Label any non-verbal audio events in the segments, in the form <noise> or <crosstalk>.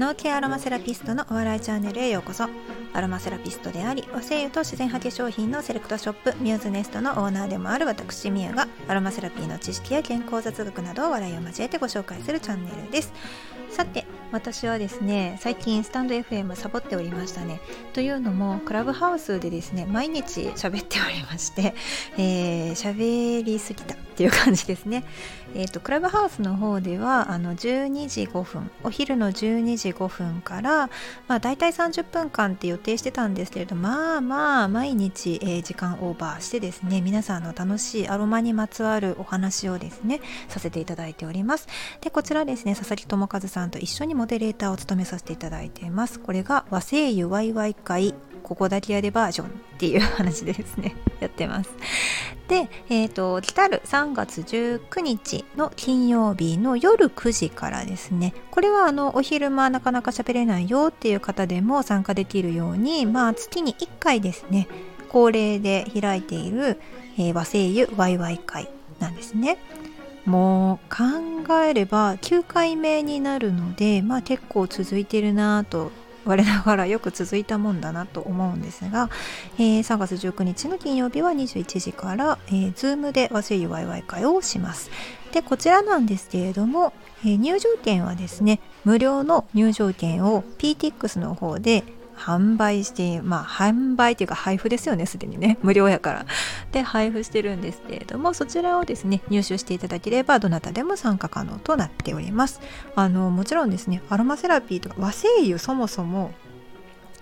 ノーケアロマセラピストのお笑いチャンネルへようこそ。アロマセラピストであり和製油と自然派化粧品のセレクトショップミューズネストのオーナーでもある私ミュがアロマセラピーの知識や健康雑学などを笑いを交えてご紹介するチャンネルです。さて私はですね最近スタンド FM サボっておりましたね。というのもクラブハウスでですね毎日喋っておりましてえー、喋りすぎたっていう感じですね。えーと、クラブハウスの方ではあの12時5分お昼の12時5分から、まあ、大体30分間って予定してたんですけれどまあまあ毎日、えー、時間オーバーしてですね皆さんの楽しいアロマにまつわるお話をですねさせていただいております。でこちらですね佐々木智和さんと一緒にモデレーターを務めさせていただいています。これが和製油ワイワイ会ここだけやでバージョン。っていう話でですね。<laughs> やってます。で、えーと、来たる3月19日の金曜日の夜9時からですね。これはあのお昼間なかなか喋れないよっていう方でも参加できるようにまあ月に1回ですね恒例で開いている、えー、和製油ワイワイ会なんですね。もう考えれば9回目になるのでまあ結構続いてるなと我ながらよく続いたもんだなと思うんですが、えー、3月19日の金曜日は21時から、えー、Zoom で和製油ワイワイ会をします。でこちらなんですけれども、えー、入場券はですね無料の入場券を PTX の方で販売してまあ販売というか配布ですよねすでにね。無料やから。で配布してるんですけれどもそちらをですね入手していただければどなたでも参加可能となっております。あのもちろんですねアロマセラピーとか和精油そもそも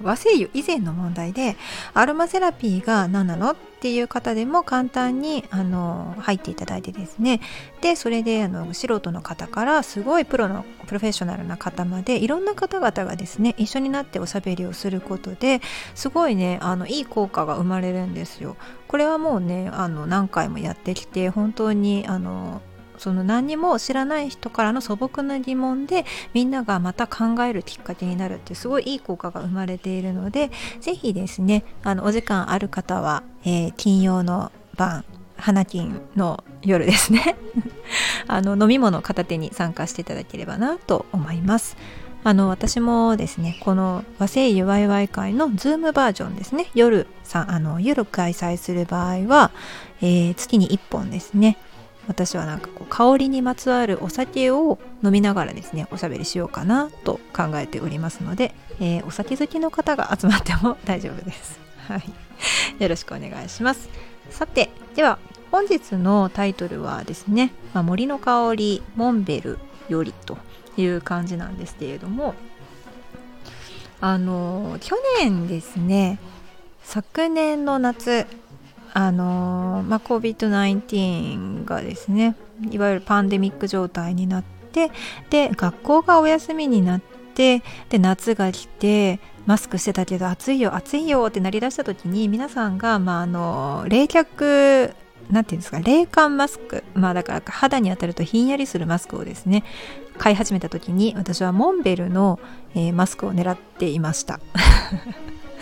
和製油以前の問題でアロマセラピーが何なのっていう方でも簡単にあの入っていただいてですねでそれであの素人の方からすごいプロのプロフェッショナルな方までいろんな方々がですね一緒になっておしゃべりをすることですごいねあのいい効果が生まれるんですよ。これはもうねあの何回もやってきて本当にあのその何にも知らない人からの素朴な疑問でみんながまた考えるきっかけになるってすごいいい効果が生まれているので是非ですねあのお時間ある方は、えー、金曜の晩花金の夜ですね。<laughs> あの飲み物片手に参加していただければなと思います。あの私もですねこの和製油ワイワイ会のズームバージョンですね。夜さあの夜開催する場合は、えー、月に1本ですね。私はなんかこう香りにまつわるお酒を飲みながらですねおしゃべりしようかなと考えておりますので、えー、お酒好きの方が集まっても大丈夫です。<laughs> はい、よろしくお願いします。さてでは本日のタイトルはですね「まあ、森の香りモンベルより」という感じなんですけれどもあの去年ですね昨年の夏あのまあ、COVID-19 がですねいわゆるパンデミック状態になってで学校がお休みになってで夏が来てマスクしてたけど暑いよ暑いよってなりだした時に皆さんが、まあ、あの冷却なんていうんですか冷感マスクまあだから肌に当たるとひんやりするマスクをですね買い始めた時に私はモンベルの、えー、マスクを狙っていました。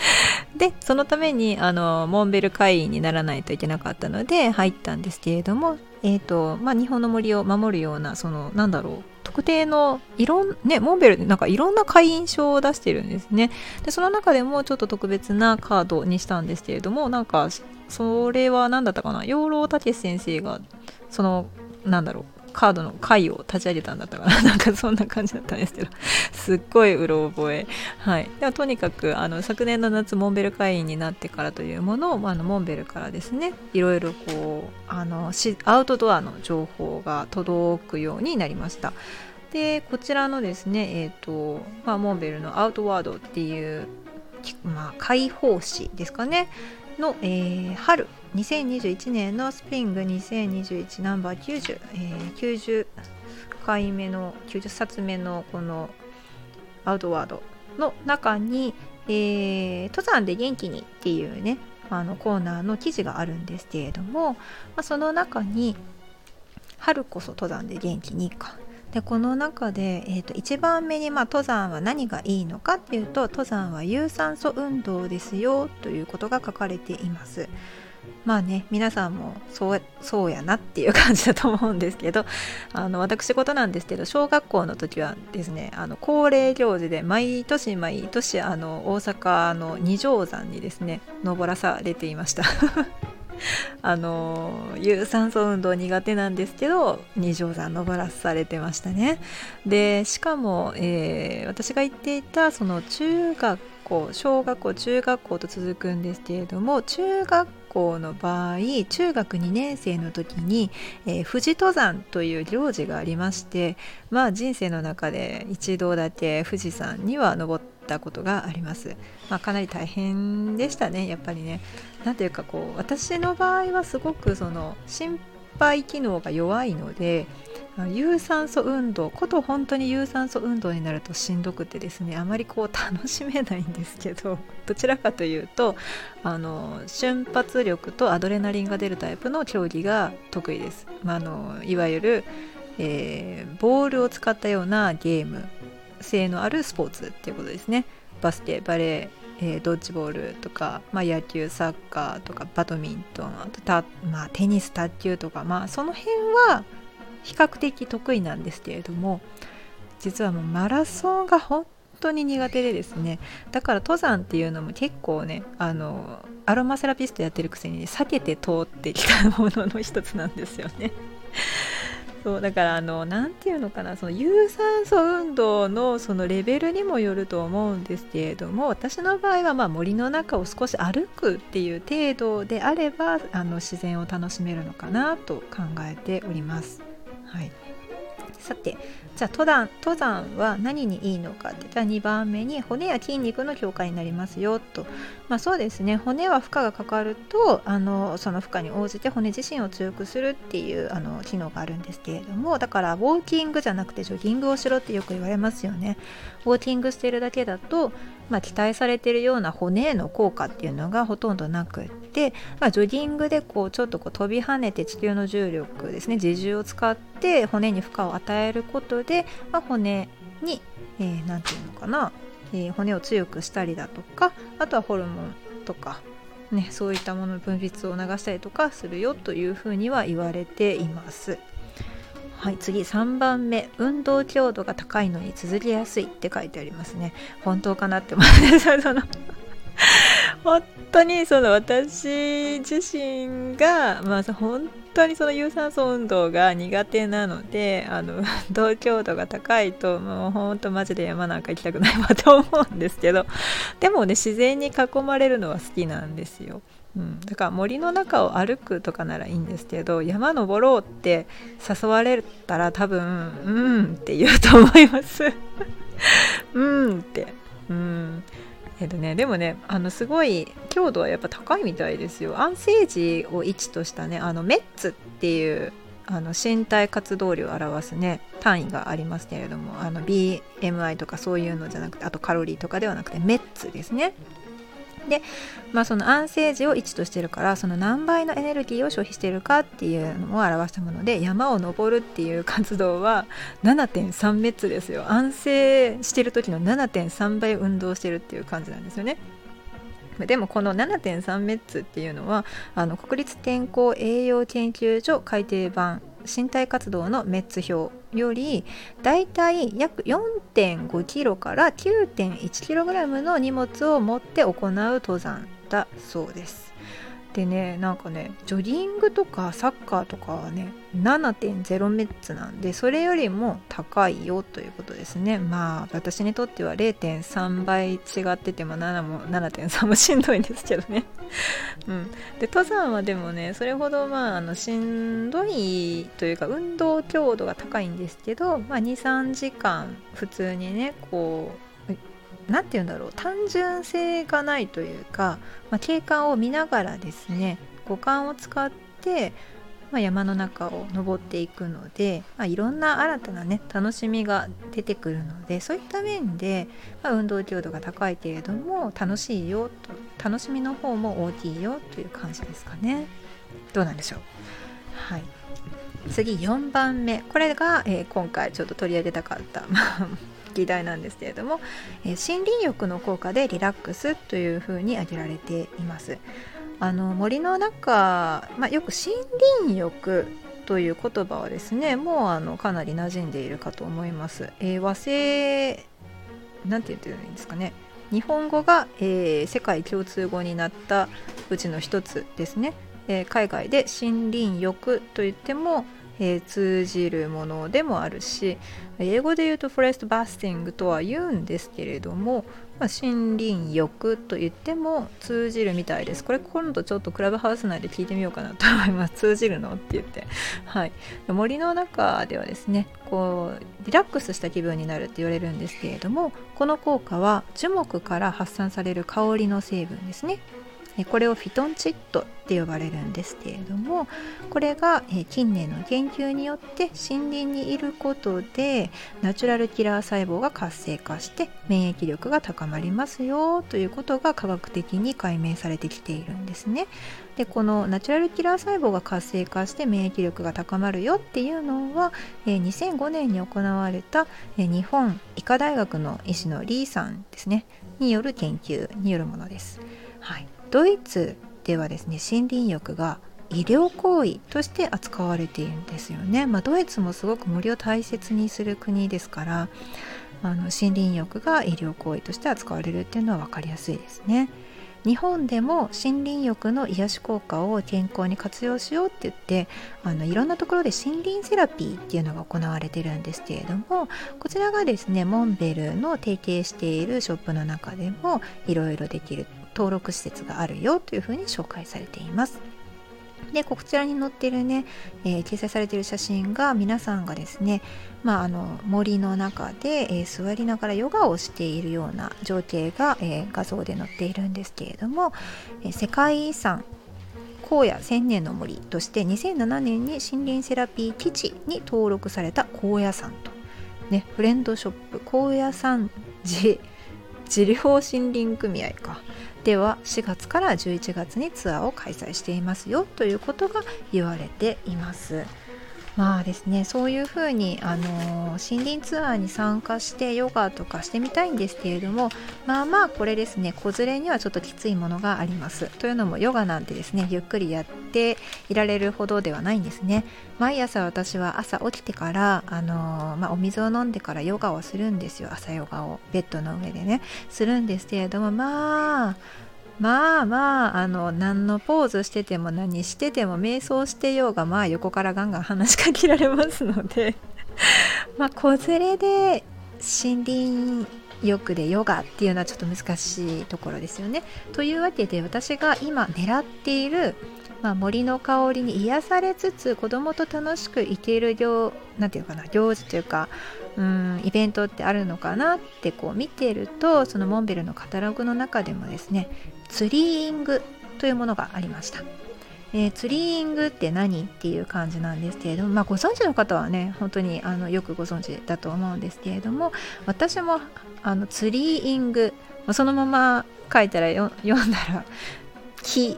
<laughs> でそのためにあのモンベル会員にならないといけなかったので入ったんですけれども、えーとまあ、日本の森を守るようなそのなんだろう特定のいろんねモンベルでなんかいろんな会員証を出してるんですね。でその中でもちょっと特別なカードにしたんですけれどもなんかそれは何だったかな？養老孟先生がそのなんだろうカードの会を立ち上げたんだったかな。<laughs> なんかそんな感じだったんですけど。すっごいうろ覚え。はい。でもとにかくあの昨年の夏モンベル会員になってからというものをまあのモンベルからですねいろいろこうあのアウトドアの情報が届くようになりました。でこちらのですねえっ、ー、と、まあ、モンベルのアウトワードっていうまあ、解放誌ですかね。の、えー、春2021年のスプリング2021ナンバー90、えー、90回目の90冊目のこのアウトワードの中に、えー、登山で元気にっていうねあのコーナーの記事があるんですけれども、まあ、その中に「春こそ登山で元気に」かでこの中で、えーと、1番目に、まあ、登山は何がいいのかっていうと登山は有酸素運動ですよということが書かれています。まあね皆さんもそうそうやなっていう感じだと思うんですけど <laughs> あの私事なんですけど小学校の時はですねあの恒例行事で毎年毎年あの大阪の二条山にですね登らされていました。<laughs> あの有酸素運動苦手なんですけど二条山登らされてましたね。でしかも、えー、私が行っていたその中学校小学校中学校と続くんですけれども中学校の場合中学2年生の時に、えー、富士登山という行事がありましてまあ人生の中で一度だけ富士山には登ったことがあります、まあ、かなり大変でしたねやっぱりね。何ていうかこう私の場合はすごくその心配機能が弱いので有酸素運動こと本当に有酸素運動になるとしんどくてですねあまりこう楽しめないんですけど <laughs> どちらかというとあの瞬発力とアドレナリンが出るタイプの競技が得意です、まあ、あのいわゆる、えー、ボールを使ったようなゲーム性のあるスポーツっていうことですね。バスケバレーえー、ドッジボールとか、まあ、野球サッカーとかバドミントンあとた、まあ、テニス卓球とか、まあ、その辺は比較的得意なんですけれども実はもうマラソンが本当に苦手でですねだから登山っていうのも結構ねあのアロマセラピストやってるくせに、ね、避けて通ってきたものの一つなんですよね。そうだからあの何て言うのかなその有酸素運動のそのレベルにもよると思うんですけれども私の場合はまあ森の中を少し歩くっていう程度であればあの自然を楽しめるのかなと考えております。はい、さてじゃあ登山登山は何にいいのかって言ったら2番目に骨や筋肉の強化になりますよと、まあ、そうですね。骨は負荷がかかるとあのその負荷に応じて骨自身を強くするっていうあの機能があるんですけれどもだからウォーキングじゃなくてジョギングをしろってよく言われますよね。ウォーキングしてるだけだと、まあ、期待されてるような骨への効果っていうのがほとんどなくて、まあ、ジョギングでこうちょっとこう飛び跳ねて地球の重力ですね自重を使って骨に負荷を与えることで、まあ、骨に何、えー、て言うのかな、えー、骨を強くしたりだとかあとはホルモンとかね、そういったものの分泌を流したりとかするよというふうには言われています。はい次3番目運動強度が高いのに続けやすいって書いてありますね本当かなって思ってその <laughs> 本当にその私自身がまあ本当にその有酸素運動が苦手なのであの運動強度が高いともう本当マジで山なんか行きたくないわと思うんですけどでもね自然に囲まれるのは好きなんですよ。うん、だから森の中を歩くとかならいいんですけど山登ろうって誘われたら多分「うん」って言うと思います。<laughs> うんって。うん。えっとね。でもねあのすごい強度はやっぱ高いみたいですよ。安静時を1としたねあのメッツっていうあの身体活動量を表すね単位がありますけれどもあの BMI とかそういうのじゃなくてあとカロリーとかではなくてメッツですね。で、まあ、その安静時を1としてるからその何倍のエネルギーを消費しているかっていうのを表したもので山を登るっていう活動は7.3メッツですよ安静してる時の7.3倍運動してるっていう感じなんですよね。でもこの7.3メッツっていうのはあの国立天候栄養研究所改訂版身体活動のメッツ表よりだいたい約4.5キロから9.1キログラムの荷物を持って行う登山だそうです。でねなんかねジョギングとかサッカーとかはね7.0メッツなんでそれよりも高いよということですね。まあ私にとっては0.3倍違ってても7も7.3もしんどいんですけどね。うん。で登山はでもねそれほどまああのしんどいというか運動強度が高いんですけど、まあ、23時間普通にねこう何て言うんだろう。単純性がないというか、まあ、景観を見ながらですね五感を使って、まあ、山の中を登っていくので、まあ、いろんな新たなね楽しみが出てくるのでそういった面で、ま、運動強度が高いけれども楽しいよと楽しみの方も大きいよという感じですかね。どうなんでしょう。はい。次4番目。これが、えー、今回ちょっと取り上げたかった。議題なんですけれども、えー、森林浴の効果でリラックスというふうに挙げられています。あの森の中、まあ、よく森林浴という言葉はですねもうあのかなり馴染んでいるかと思います。えー、和製なんて言ってるんですかね日本語が、えー、世界共通語になったうちの一つですね、えー、海外で森林浴といってもえー、通じるものでもあるし英語で言うとフォレストバスティングとは言うんですけれども、まあ、森林浴と言っても通じるみたいです。これ今度ちょっとクラブハウス内で聞いてみようかなと思います。通じるの？って言って。はい。森の中ではですねこうリラックスした気分になるって言われるんですけれどもこの効果は樹木から発散される香りの成分ですね。これをフィトンチッドって呼ばれるんですけれどもこれが近年の研究によって森林にいることでナチュラルキラー細胞が活性化して免疫力が高まりますよということが科学的に解明されてきているんですね。でこのナチュラルキラー細胞が活性化して免疫力が高まるよっていうのは2005年に行われた日本医科大学の医師のリーさんですねによる研究によるものです。はいドイツではですね森林浴が医療行為として扱われているんですよね、まあ、ドイツもすごく森を大切にする国ですからあの森林浴が医療行為として扱われるっていうのは分かりやすいですね。日本でも森林浴の癒し効果を健康に活用しようって言ってあのいろんなところで森林セラピーっていうのが行われてるんですけれどもこちらがですねモンベルの提携しているショップの中でもいろいろできる登録施設があるよというふうに紹介されています。でこちらに載ってるね、えー、掲載されている写真が皆さんがですね、まあ、あの森の中で、えー、座りながらヨガをしているような情景が、えー、画像で載っているんですけれども、え世界遺産荒野千年の森として2007年に森林セラピー基地に登録された荒野山と、ね、フレンドショップ荒野山寺治療森林組合かでは4月から11月にツアーを開催していますよということが言われています。まあですねそういうふうに、あのー、森林ツアーに参加してヨガとかしてみたいんですけれどもまあまあこれですね子連れにはちょっときついものがあります。というのもヨガなんてですねゆっくりやっていられるほどではないんですね。毎朝私は朝起きてから、あのー、まあ、お水を飲んでからヨガをするんですよ。朝ヨガをベッドの上でねするんですけれどもまあまあまああの何のポーズしてても何してても瞑想してようがまあ横からガンガン話しかけられますので <laughs> まあ子連れで森林浴でヨガっていうのはちょっと難しいところですよね。というわけで私が今狙っている、まあ、森の香りに癒されつつ子供と楽しく行ける行なんていうかな行事というかうんイベントってあるのかなってこう見てるとそのモンベルのカタログの中でもですねツリーイングというものがありました。えー、ツリーイングって何っていう感じなんですけれども、まあ、ご存知の方はね本当にあのよくご存知だと思うんですけれども私もあのツリーイングそのまま書いたら読んだら木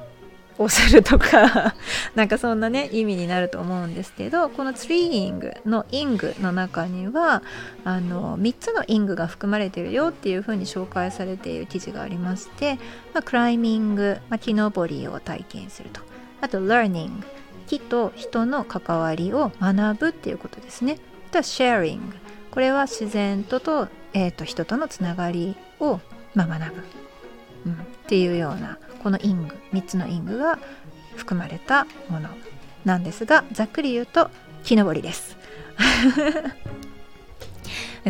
をするとか <laughs> なんかそんなね意味になると思うんですけどこのツリーイングのイングの中にはあの3つのイングが含まれてるよっていうふうに紹介されている記事がありまして、まあ、クライミング、まあ、木登りを体験すると。あと learning 木と人の関わりを学ぶっていうことですね。あとは sharing これは自然とと,、えーと、人とのつながりを、まあ、学ぶ、うん、っていうようなこのイング3つのイングが含まれたものなんですがざっくり言うと木登りです。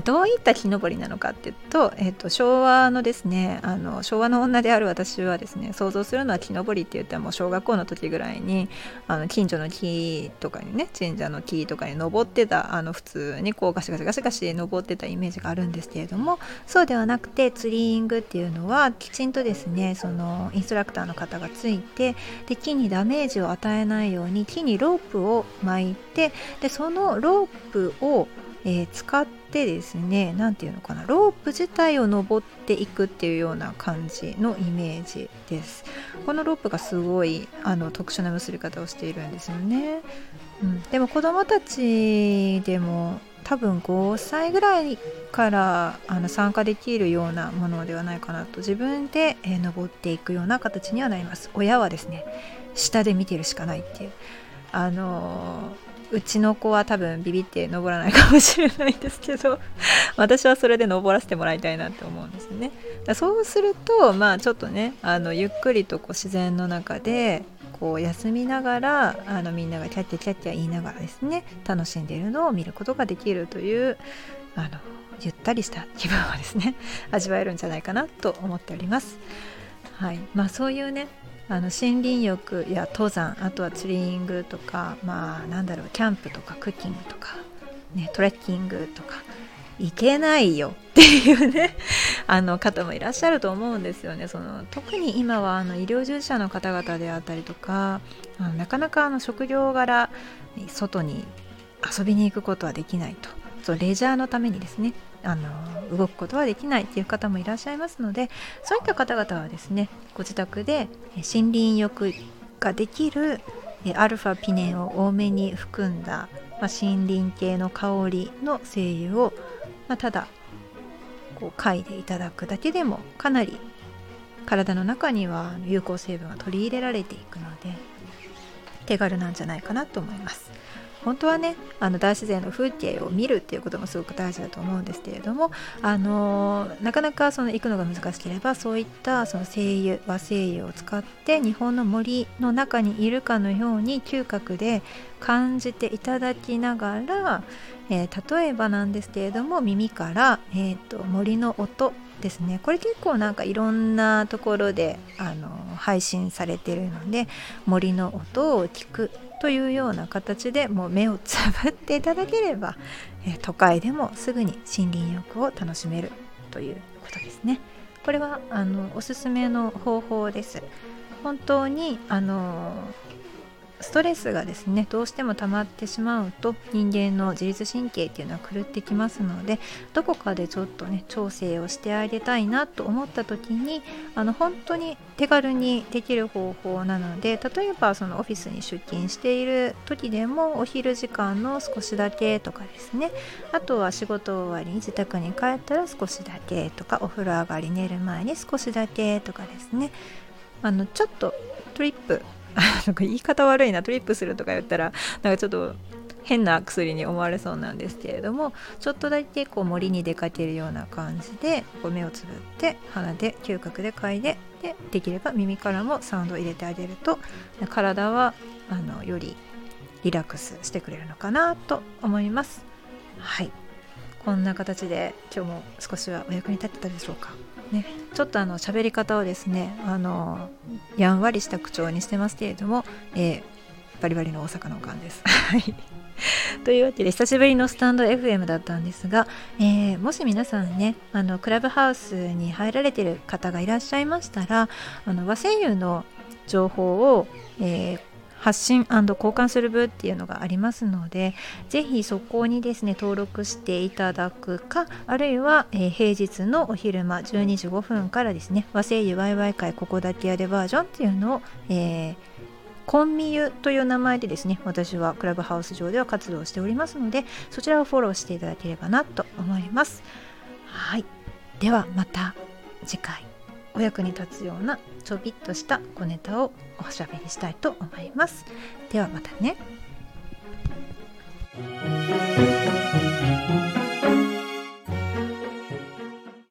どういった木登りなのかっていうと,、えーと、昭和のですねあの昭和の女である私はですね想像するのは木登りって言ったらもう小学校の時ぐらいにあの近所の木とかにね神社の木とかに登ってたあの普通にこうガシガシガシガシ登ってたイメージがあるんですけれどもそうではなくてツリーイングっていうのはきちんとですねそのインストラクターの方がついてで木にダメージを与えないように木にロープを巻いてでそのロープをえー、使ってですね何て言うのかなロープ自体を登っていくっていうような感じのイメージです。このロープがすごいあの特殊な結び方をしているんですよね、うん、でも子供たちでも多分5歳ぐらいからあの参加できるようなものではないかなと自分で、えー、登っていくような形にはなります。親はですね下で見てるしかないっていう。あのー、うちの子は多分ビビって登らないかもしれないんですけど <laughs> 私はそれで登らせてもらいたいなって思うんですよねだそうするとまあちょっとねあのゆっくりとこう自然の中でこう休みながらあのみんながキャッキャキャッキャ言いながらですね楽しんでいるのを見ることができるというあのゆったりした気分をですね味わえるんじゃないかなと思っております。はいまあ、そういうねあの森林浴や登山あとはツリーイングとかまあなんだろうキャンプとかクッキングとか、ね、トレッキングとか行けないよ <laughs> っていうねあの方もいらっしゃると思うんですよね。その特に今はあの医療従事者の方々であったりとかあのなかなかあの職業柄外に遊びに行くことはできないと。そうレジャーのためにですね。あの動くことはできないっていう方もいらっしゃいますのでそういった方々はですねご自宅で森林浴ができるアルファピネンを多めに含んだ、まあ、森林系の香りの精油をまあ、ただこう嗅いでいただくだけでもかなり体の中には有効成分が取り入れられていくので手軽なんじゃないかなと思います。本当はねあの大自然の風景を見るっていうこともすごく大事だと思うんですけれどもあのなかなかその行くのが難しければそういったその精油和精油を使って日本の森の中にいるかのように嗅覚で感じていただきながら、えー、例えばなんですけれども耳から、えーと、森の音ですね。これ結構なんかいろんなところであの配信されてるので森の音を聞くというような形でもう目をつぶっていただければ、え都会でもすぐに森林浴を楽しめるということですね。これはあのおすすめの方法です。本当にあのストレスがですねどうしても溜まってしまうと人間の自律神経っていうのは狂ってきますのでどこかでちょっとね調整をしてあげたいなと思った時にあの本当に手軽にできる方法なので例えばそのオフィスに出勤している時でもお昼時間の少しだけとかですねあとは仕事終わりに自宅に帰ったら少しだけとかお風呂上がり寝る前に少しだけとかですねあのちょっとトリップ <laughs> なんか言い方悪いなトリップするとか言ったらなんかちょっと変な薬に思われそうなんですけれどもちょっとだけこう森に出かけるような感じでこう目をつぶって鼻で嗅覚で嗅いででできれば耳からもサウンドを入れてあげると体はあのよりリラックスしてくれるのかなと思います。はい。こんな形で今日も少しはお役に立ってたでしょうか。ね、ちょっとあの喋り方をですねあのやんわりした口調にしてますけれども、えー、バリバリの大阪のおかんです。<laughs> というわけで久しぶりのスタンド FM だったんですが、えー、もし皆さんねあのクラブハウスに入られてる方がいらっしゃいましたらあの和声優の情報を、えー、発信交換する部っていうのがありますのでぜひそこにですね登録していただくかあるいは、えー、平日のお昼間12時5分からですね和製油ワイワイ会ここだけやでバージョンっていうのを、えーコンミユという名前でですね私はクラブハウス上では活動しておりますのでそちらをフォローしていただければなと思います。はい。ではまた次回。お役に立つようなちょびっとした小ネタをおしゃべりしたいと思います。ではまたね。